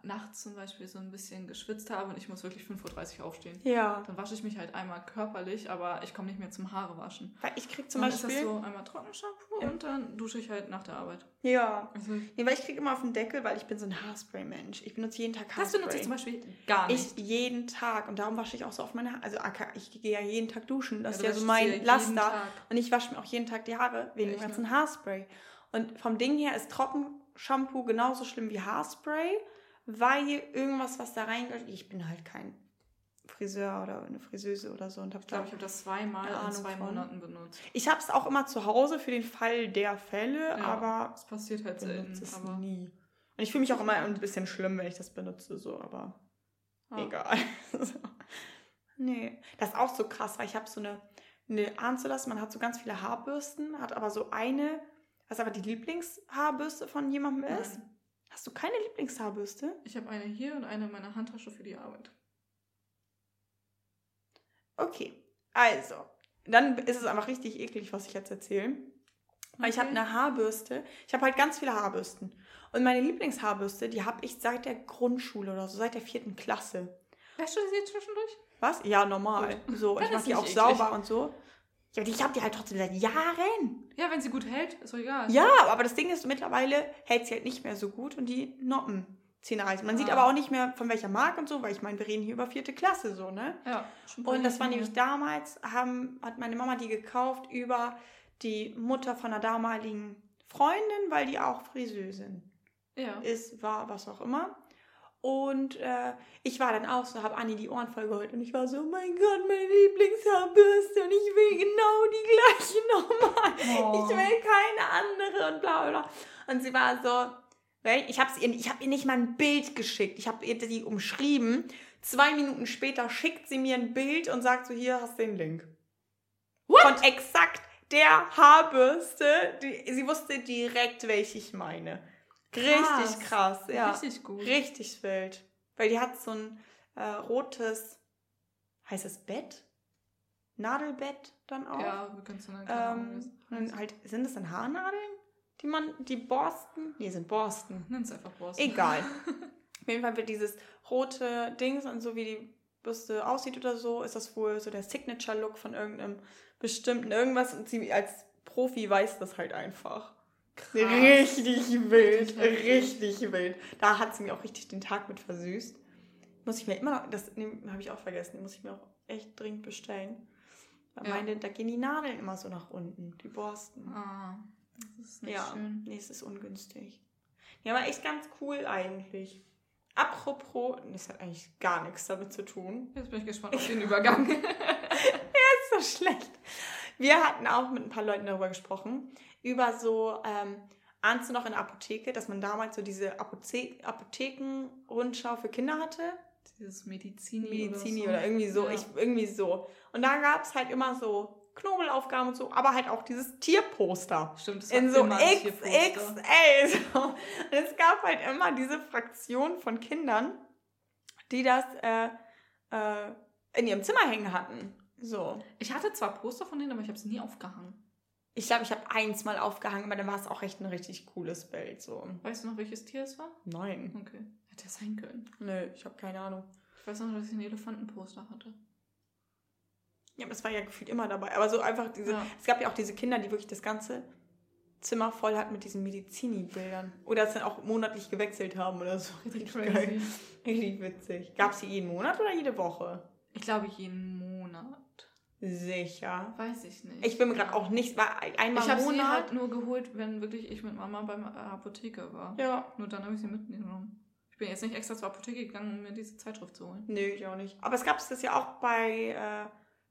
nachts zum Beispiel so ein bisschen geschwitzt habe und ich muss wirklich 5.30 Uhr aufstehen. Ja. Dann wasche ich mich halt einmal körperlich, aber ich komme nicht mehr zum Haare waschen. Weil ich krieg zum dann Beispiel. ist das so einmal Trockenshampoo Ja. und dann dusche ich halt nach der Arbeit. Ja. Also, Nee, weil ich krieg immer auf den Deckel, weil ich bin so ein Haarspray-Mensch. Ich benutze jeden Tag das Haarspray. benutze ich zum Beispiel gar nicht. Ich jeden Tag. Und darum wasche ich auch so auf meine Haare. Also ich gehe ja jeden Tag duschen. Das du ist ja so mein Laster. Und ich wasche mir auch jeden Tag die Haare wegen Ja, dem ich ganzen ne? Haarspray. Und vom Ding her ist Trockenshampoo genauso schlimm wie Haarspray, weil irgendwas, was da reingeht, ich bin halt kein Friseur oder eine Friseuse oder so und habe Ich glaube, ich habe das zweimal in zwei von. Monaten benutzt. Ich habe es auch immer zu Hause für den Fall der Fälle, Ja, aber es passiert halt selten. es Aber nie. Und ich fühle mich auch immer ein bisschen schlimm, wenn ich das benutze, so, aber ja. egal. So. nee, das ist auch so krass, weil ich habe so eine, eine, ahnst du das, man hat so ganz viele Haarbürsten, hat aber so eine, was aber die Lieblingshaarbürste von jemandem ist. Nein. Hast du keine Lieblingshaarbürste? Ich habe eine hier und eine in meiner Handtasche für die Arbeit. Okay, also, dann ist es einfach richtig eklig, was ich jetzt erzähle. Weil ich habe Okay. eine Haarbürste. Ich habe halt ganz viele Haarbürsten. Und meine Lieblingshaarbürste, die habe ich seit der Grundschule oder so, seit der vierten Klasse. Wäschst du sie jetzt zwischendurch? Was? Ja, normal. So, Dann ich mache die auch eklig. sauber und so. Ja, ich habe die halt trotzdem seit Jahren. Ja, wenn sie gut hält, ist doch egal. Ja, aber das Ding ist, mittlerweile hält sie halt nicht mehr so gut und die Noppen ziehen reißen. Man sieht Ah. aber auch nicht mehr von welcher Marke und so, weil ich meine, wir reden hier über vierte Klasse so, ne? Ja, Und das war nämlich damals, haben, hat meine Mama die gekauft über die Mutter von einer damaligen Freundin, weil die auch Friseusin Ja. ist, war, was auch immer. Und äh, ich war dann auch so, habe Anni die Ohren voll geholt und ich war so, oh mein Gott, meine Lieblingshaarbürste und ich will genau die gleiche nochmal. Oh. Ich will keine andere und bla bla. Und sie war so, ich habe ihr, ich hab ihr nicht mal ein Bild geschickt. Ich habe ihr die umschrieben. Zwei Minuten später schickt sie mir ein Bild und sagt so, hier hast du den Link. Von exakt der Haarbürste. Die, sie wusste direkt, welche ich meine. Richtig krass, ja. Richtig gut. Richtig wild. Weil die hat so ein äh, rotes, heißt es Bett? Nadelbett dann auch. Ja, wir können es dann Ähm, es und halt, sind das dann Haarnadeln? Die man, die Borsten? Nee, sind Borsten. Nenn's einfach Borsten. Egal. Auf jeden Fall wird dieses rote Dings und so wie die Bürste aussieht oder so, ist das wohl so der Signature-Look von irgendeinem bestimmten irgendwas und sie als Profi weiß das halt einfach. Krass. Richtig wild, richtig wild. Da hat sie mir auch richtig den Tag mit versüßt. Muss ich mir immer noch, das habe ich auch vergessen, muss ich mir auch echt dringend bestellen. Weil ja. meine, da gehen die Nadeln immer so nach unten, die Borsten. Ah, das ist nicht ja, schön. Nee, es ist ungünstig. Ja, aber echt ganz cool eigentlich. Apropos, das hat eigentlich gar nichts damit zu tun. Jetzt bin ich gespannt auf den Übergang. ja, ist so schlecht. Wir hatten auch mit ein paar Leuten darüber gesprochen, über so, ähm, ahnst du noch in der Apotheke, dass man damals so diese Apothe Apotheken-Rundschau für Kinder hatte? Dieses Medizini, Medizini oder, so. oder irgendwie so. Ja. Ich, irgendwie so. Und da gab es halt immer so Knobelaufgaben und so, aber halt auch dieses Tierposter. Stimmt, das In so XXL. So. Und es gab halt immer diese Fraktion von Kindern, die das äh, äh, in ihrem Zimmer hängen hatten. So. Ich hatte zwar Poster von denen, aber ich habe sie nie aufgehangen. Ich glaube, ich habe eins mal aufgehangen, aber dann war es auch echt ein richtig cooles Bild. So. Weißt du noch, welches Tier es war? Nein. Okay. Hätte es sein können. Nö, ich habe keine Ahnung. Ich weiß noch, dass ich ein Elefantenposter hatte. Ja, aber es war ja gefühlt immer dabei. Aber so einfach diese. Ja. Es gab ja auch diese Kinder, die wirklich das ganze Zimmer voll hatten mit diesen Medizini-Bildern. Oder es dann auch monatlich gewechselt haben oder so. Richtig crazy. Richtig witzig. Gab es die jeden Monat oder jede Woche? Ich glaube jeden Monat. Sicher. Weiß ich nicht. Ich bin mir gerade auch nicht, war einmal Ich habe sie halt nur geholt, wenn wirklich ich mit Mama beim Apotheke war. Ja. Nur dann habe ich sie mitgenommen. Ich bin jetzt nicht extra zur Apotheke gegangen, um mir diese Zeitschrift zu holen. Nö, ich auch nicht. Aber es gab es das ja auch bei, äh,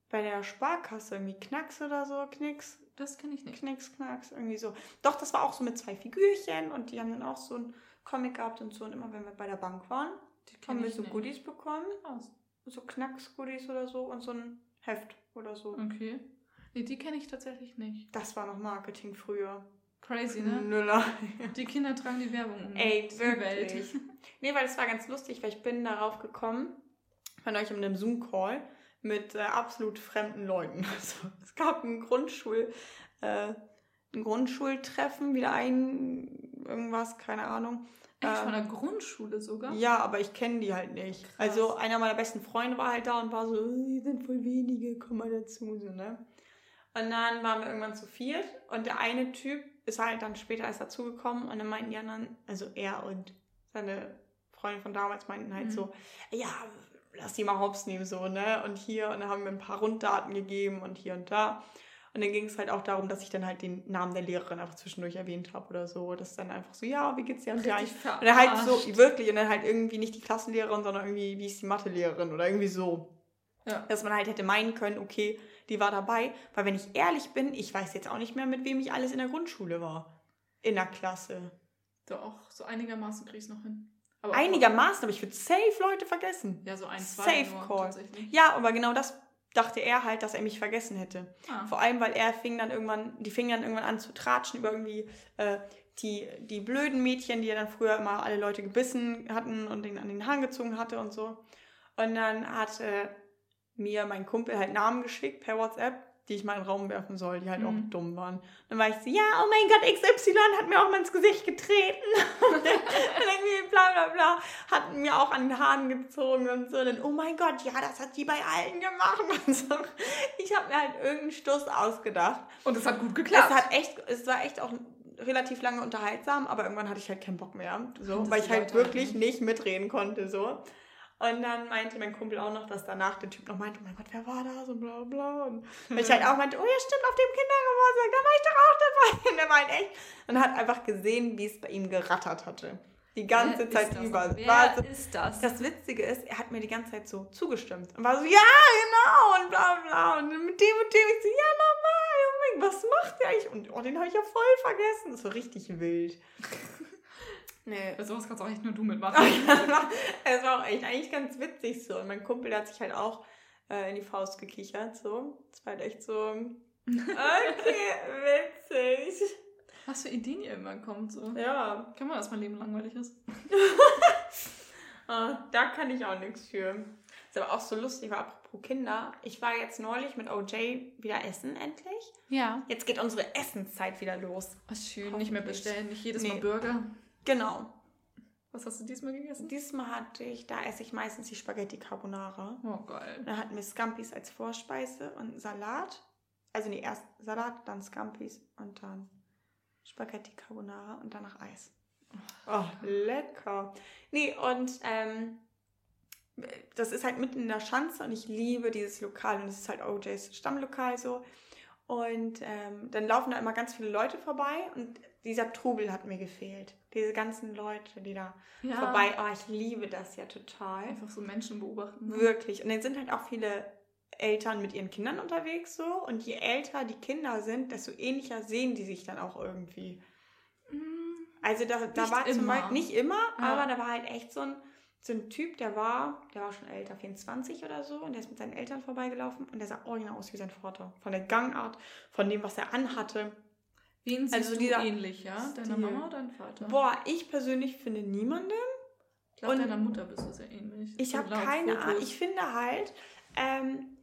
bei der Sparkasse, irgendwie Knacks oder so, Knicks. Das kenne ich nicht. Knicks, Knacks, irgendwie so. Doch, das war auch so mit zwei Figürchen und die haben dann auch so ein Comic gehabt und so. Und immer wenn wir bei der Bank waren, haben wir so nicht. Goodies bekommen. Krass. So Knacks-Goodies oder so und so ein Heft oder so. Okay. Nee, die kenne ich tatsächlich nicht. Das war noch Marketing früher. Crazy, ne? Nüller. Die Kinder tragen die Werbung um Ey, wirklich. Nee, weil es war ganz lustig, weil ich bin darauf gekommen, von euch in einem Zoom-Call mit äh, absolut fremden Leuten. Also, es gab ein Grundschul, äh, ein Grundschultreffen, wieder ein irgendwas, keine Ahnung. Echt von der ähm, Grundschule sogar? Ja, aber ich kenne die halt nicht. Krass. Also einer meiner besten Freunde war halt da und war so, die sind voll wenige, komm mal dazu, so, ne? Und dann waren wir irgendwann zu viert und der eine Typ ist halt dann später erst dazugekommen und dann meinten die anderen, also er und seine Freundin von damals meinten halt mhm. so, ja, lass die mal hops nehmen, so, ne? Und hier, und dann haben wir ein paar Runddaten gegeben und hier und da. Und dann ging es halt auch darum, dass ich dann halt den Namen der Lehrerin einfach zwischendurch erwähnt habe oder so. Das ist dann einfach so, ja, wie geht's dir? Und, und dann halt so, wirklich, und dann halt irgendwie nicht die Klassenlehrerin, sondern irgendwie, wie ist die Mathelehrerin oder irgendwie so. Ja. Dass man halt hätte meinen können, okay, die war dabei. Weil wenn ich ehrlich bin, ich weiß jetzt auch nicht mehr, mit wem ich alles in der Grundschule war. In der Klasse. Doch, so einigermaßen krieg ich noch hin. Aber einigermaßen, aber ich würde safe Leute vergessen. Ja, so ein, zwei Safe Call. Ja, aber genau das dachte er halt, dass er mich vergessen hätte. Ah. Vor allem, weil er fing dann irgendwann, die fingen dann irgendwann an zu tratschen über irgendwie äh, die, die blöden Mädchen, die er dann früher immer alle Leute gebissen hatten und den an den Haaren gezogen hatte und so. Und dann hat äh, mir mein Kumpel halt Namen geschickt per WhatsApp die ich mal in den Raum werfen soll, die halt mhm. auch dumm waren. Dann war ich so, ja, oh mein Gott, XY hat mir auch mal ins Gesicht getreten. und irgendwie bla bla bla, hat mir auch an den Haaren gezogen und so. Und dann, oh mein Gott, ja, das hat die bei allen gemacht. Und so. Ich habe mir halt irgendeinen Stoß ausgedacht. Und es hat gut geklappt. Es, hat echt, es war echt auch relativ lange unterhaltsam, aber irgendwann hatte ich halt keinen Bock mehr. So, weil ich halt wirklich nicht mitreden konnte. So. Und dann meinte mein Kumpel auch noch, dass danach der Typ noch meinte, oh mein Gott, wer war das und bla bla. Und ich halt auch meinte, oh ja, stimmt, auf dem Kindergeburtstag, da war ich doch auch dabei. Und der meinte echt. Und hat einfach gesehen, wie es bei ihm gerattert hatte. Die ganze wer Zeit über. Wer so, ist das? Das Witzige ist, er hat mir die ganze Zeit so zugestimmt. Und war so, ja, genau, und bla bla. Und mit dem und dem, ich so, ja, normal, was macht der eigentlich? Und oh, den habe ich ja voll vergessen. Das war richtig wild. Nee. Bei sowas kannst auch echt nur du mitmachen. es war auch echt eigentlich ganz witzig so. Und mein Kumpel hat sich halt auch äh, in die Faust gekichert. So. Es war halt echt so. Okay, witzig. Was für Ideen ihr immer kommt. So. Ja. Kann man, dass mein Leben langweilig ist. oh, da kann ich auch nichts für. Ist aber auch so lustig, weil apropos Kinder, ich war jetzt neulich mit OJ wieder essen, endlich. Ja. Jetzt geht unsere Essenszeit wieder los. Was schön, nicht mehr bestellen, nicht jedes nee. Mal Burger. Genau. Was hast du diesmal gegessen? Diesmal hatte ich, da esse ich meistens die Spaghetti Carbonara. Oh, geil. Dann hatten wir Scampis als Vorspeise und Salat. Also nee, erst Salat, dann Scampis und dann Spaghetti Carbonara und danach Eis. Oh, lecker. Nee, und ähm, das ist halt mitten in der Schanze und ich liebe dieses Lokal und es ist halt OJs Stammlokal so. Und ähm, dann laufen da immer ganz viele Leute vorbei und dieser Trubel hat mir gefehlt. Diese ganzen Leute, die da Ja. vorbei. Oh, ich liebe das ja total. Einfach so Menschen beobachten. ne? Wirklich. Und dann sind halt auch viele Eltern mit ihren Kindern unterwegs so. Und je älter die Kinder sind, desto ähnlicher sehen die sich dann auch irgendwie. Mm, Also da, da war zum immer. Beispiel nicht immer, Ja. aber da war halt echt so ein, so ein Typ, der war, der war schon älter, 24 oder so, und der ist mit seinen Eltern vorbeigelaufen und der sah original aus wie sein Vater. Von der Gangart, von dem, was er anhatte. Wen siehst Also du ähnlich, ja? Deiner. Mama oder deinem Vater? Boah, ich persönlich finde niemanden. ich glaube, deiner Mutter bist du sehr ähnlich. Ich habe keine. Ahnung. Ich finde halt, ähm,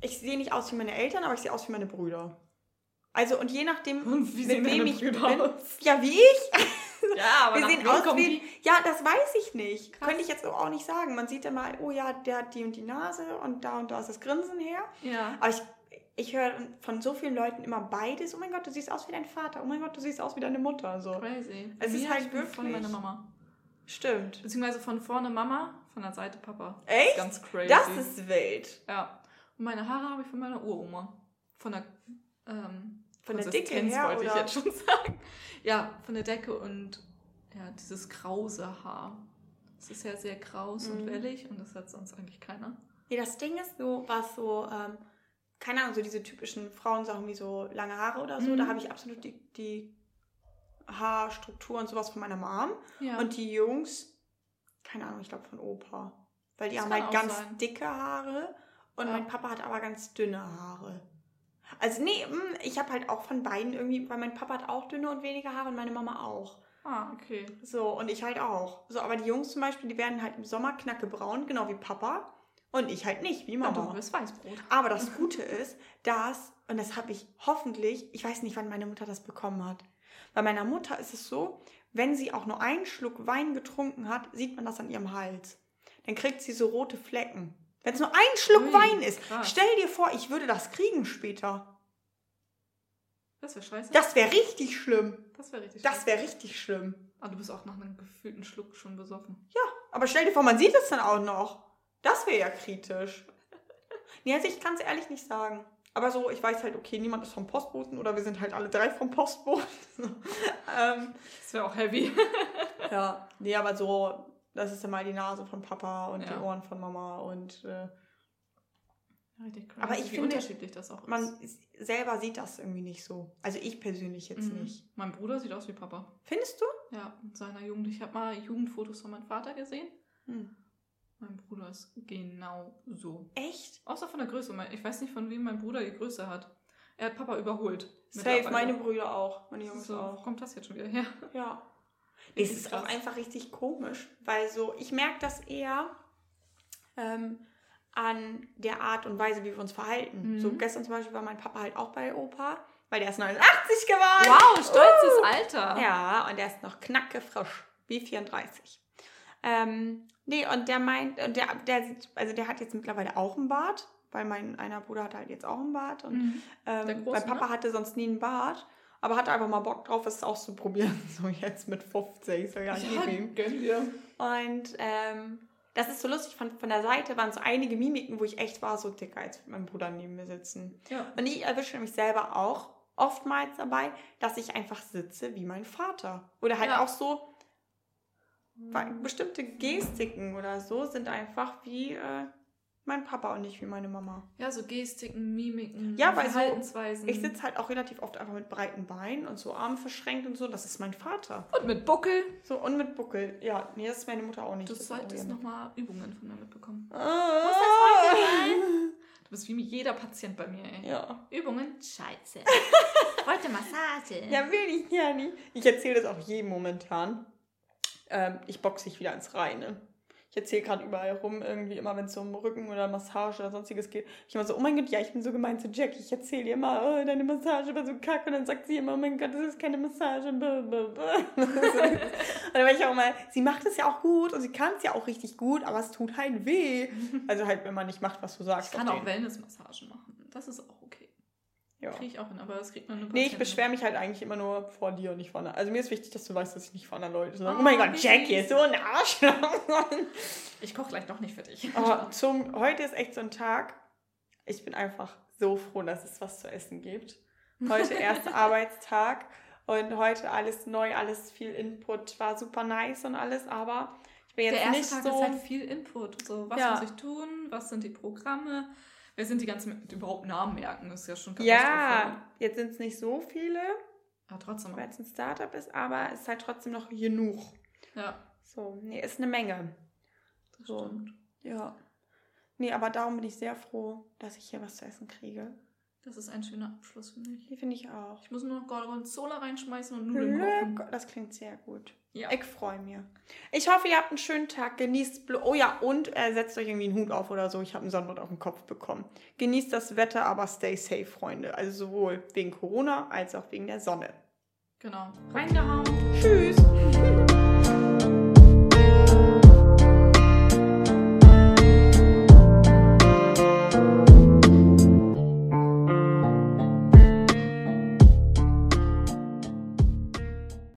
ich sehe nicht aus wie meine Eltern, aber ich sehe aus wie meine Brüder. Also und je nachdem, Und wie mit wem ich Brüder bin. aus? Ja, wie ich. Ja, aber Wir sehen aus wie. die? Ja, das weiß ich nicht. Krass. Könnte ich jetzt auch nicht sagen. Man sieht ja mal, oh ja, der hat die und die Nase und da und da ist das Grinsen her. Ja. Aber ich, ich höre von so vielen Leuten immer beides. Oh mein Gott, du siehst aus wie dein Vater. Oh mein Gott, du siehst aus wie deine Mutter. So. Crazy. Es ist halt ich bin Von wirklich- meiner Mama. Stimmt. Beziehungsweise von vorne Mama, von der Seite Papa. Echt? Ganz crazy. Das ist wild. Ja. Und meine Haare habe ich von meiner Uroma. Von der, ähm, Von der Dicke her, wollte oder? ich jetzt schon sagen. Ja, von der Decke und ja, dieses krause Haar. Es ist ja sehr kraus und Mhm. wellig und das hat sonst eigentlich keiner. Nee, das Ding ist so, was so, ähm, keine Ahnung, so diese typischen Frauensachen wie so lange Haare oder so, Mhm. da habe ich absolut die, die Haarstruktur und sowas von meiner Mom. Ja. Und die Jungs, keine Ahnung, ich glaube von Opa. Weil die Das haben halt ganz sein. dicke Haare und Ja. mein Papa hat aber ganz dünne Haare. Also nee, mm, ich habe halt auch von beiden irgendwie, weil mein Papa hat auch dünne und wenige Haare und meine Mama auch. ah, okay. So, und ich halt auch. So, aber die Jungs zum Beispiel, die werden halt im Sommer knackebraun, genau wie Papa. Und ich halt nicht, wie Ja, Mama. du bist Weißbrot. Aber das Gute ist, dass, und das habe ich hoffentlich, ich weiß nicht, wann meine Mutter das bekommen hat. Bei meiner Mutter ist es so, wenn sie auch nur einen Schluck Wein getrunken hat, sieht man das an ihrem Hals. Dann kriegt sie so rote Flecken. Wenn es nur ein Schluck Ui, Wein ist. krass. Stell dir vor, ich würde das kriegen später. Das wäre scheiße. Das wäre richtig schlimm. das wäre richtig Das scheiße. wäre richtig schlimm. Ah, du bist auch nach einem gefühlten Schluck schon besoffen. Aber stell dir vor, man sieht es dann auch noch. Das wäre ja kritisch. Nee, also ich kann es ehrlich nicht sagen. Aber so, ich weiß halt, okay, niemand ist vom Postboten oder wir sind halt alle drei vom Postboten. ähm, Das wäre auch heavy. ja, nee, aber so, das ist ja mal die Nase von Papa und die Ja. Ohren von Mama und äh, Richtig crazy, Aber ich wie finde, unterschiedlich das auch ist. man selber sieht das irgendwie nicht so. Also ich persönlich jetzt Mhm. nicht. Mein Bruder sieht aus wie Papa. Findest du? Ja, in seiner Jugend. Ich habe mal Jugendfotos von meinem Vater gesehen. Hm. Mein Bruder ist genau so. Echt? Außer von der Größe. Ich weiß nicht, von wem mein Bruder die Größe hat. Er hat Papa überholt. Safe, meine Brüder auch. Meine Jungs so, auch. Kommt das jetzt schon wieder her? Ja. Es ist Krass. auch einfach richtig komisch, weil so, ich merke das eher ähm, an der Art und Weise, wie wir uns verhalten. Mhm. So gestern zum Beispiel war mein Papa halt auch bei Opa, weil der ist 89 geworden. Wow, stolzes Alter. Ja, und der ist noch knackefrisch, wie 34. Ähm, nee, und der meint, und der, der also der hat jetzt mittlerweile auch einen Bart, weil mein einer Bruder hat halt jetzt auch einen Bart. Und Mhm. Ähm, große, mein Papa ne? hatte sonst nie einen Bart, aber hatte einfach mal Bock drauf, es auszuprobieren. So jetzt mit 50. So, ja, Ja, gönn dir. Und ähm, das ist so lustig, von, von der Seite waren so einige Mimiken, wo ich echt war, so dicker, als würde mein Bruder neben mir sitzen. Ja. Und ich erwische mich selber auch oftmals dabei, dass ich einfach sitze wie mein Vater. Oder halt Ja. auch so, weil bestimmte Gestiken oder so sind einfach wie äh, mein Papa und nicht wie meine Mama. Ja, so Gestiken, Mimiken, Ja, weil so- Verhaltensweisen. Ich sitze halt auch relativ oft einfach mit breiten Beinen und so Armen verschränkt und so. Das ist mein Vater. Und mit Buckel. So und mit Buckel. Ja, nee, das ist meine Mutter auch nicht. Du Das solltest nochmal Übungen von mir mitbekommen. Ah. Muss das heute sein? Du bist wie jeder Patient bei mir, ey. Ja. Übungen? Scheiße. Heute Massage. Ja, will ich gerne. Ich erzähle das auch jedem momentan. Ähm, ich boxe dich wieder ins Reine. Ich erzähle gerade überall rum, irgendwie immer, wenn es so um Rücken oder Massage oder sonstiges geht. Ich immer so, oh mein Gott, ja, ich bin so gemein zu Jackie. Ich erzähle ihr immer, oh, deine Massage war so kacke. Und dann sagt sie immer, oh mein Gott, das ist keine Massage. und dann war ich auch mal, sie macht es ja auch gut und sie kann es ja auch richtig gut, aber es tut halt weh. Also halt, wenn man nicht macht, was du sagst. Ich kann auch Wellnessmassagen machen. Das ist auch. Ja. Kriege ich auch hin, aber das kriegt man nur Nee, ich beschwere mich halt eigentlich immer nur vor dir und nicht vor anderen. Also mir ist wichtig, dass du weißt, dass ich nicht vor anderen Leuten sage, oh, oh mein Gott, Jackie ist so ein Arschloch. ich koche gleich doch nicht für dich. Aber zum, heute ist echt so ein Tag, ich bin einfach so froh, dass es was zu essen gibt. Heute erster Arbeitstag und heute alles neu, alles viel Input, war super nice und alles, aber ich bin jetzt Der erste nicht Tag so... ist halt viel Input, so was ja. muss ich tun, was sind die Programme, Wer sind die ganzen überhaupt Namen merken? Das ist ja schon Ja, jetzt sind es nicht so viele. Aber trotzdem. Weil es ein Startup ist, aber es ist halt trotzdem noch genug. Ja. So, nee, ist eine Menge. Das so. stimmt. Ja. Nee, aber darum bin ich sehr froh, dass ich hier was zu essen kriege. Das ist ein schöner Abschluss, finde ich. Die finde ich auch. Ich muss nur noch Gorgonzola reinschmeißen und Nudeln kochen. Das klingt sehr gut. Ja. Ich freue mich. Ich hoffe, ihr habt einen schönen Tag. Genießt. Bl oh ja, und äh, setzt euch irgendwie einen Hut auf oder so. Ich habe einen Sonnenbrand auf den Kopf bekommen. Genießt das Wetter, aber stay safe, Freunde. Also sowohl wegen Corona als auch wegen der Sonne. Genau. Reingehauen. Tschüss.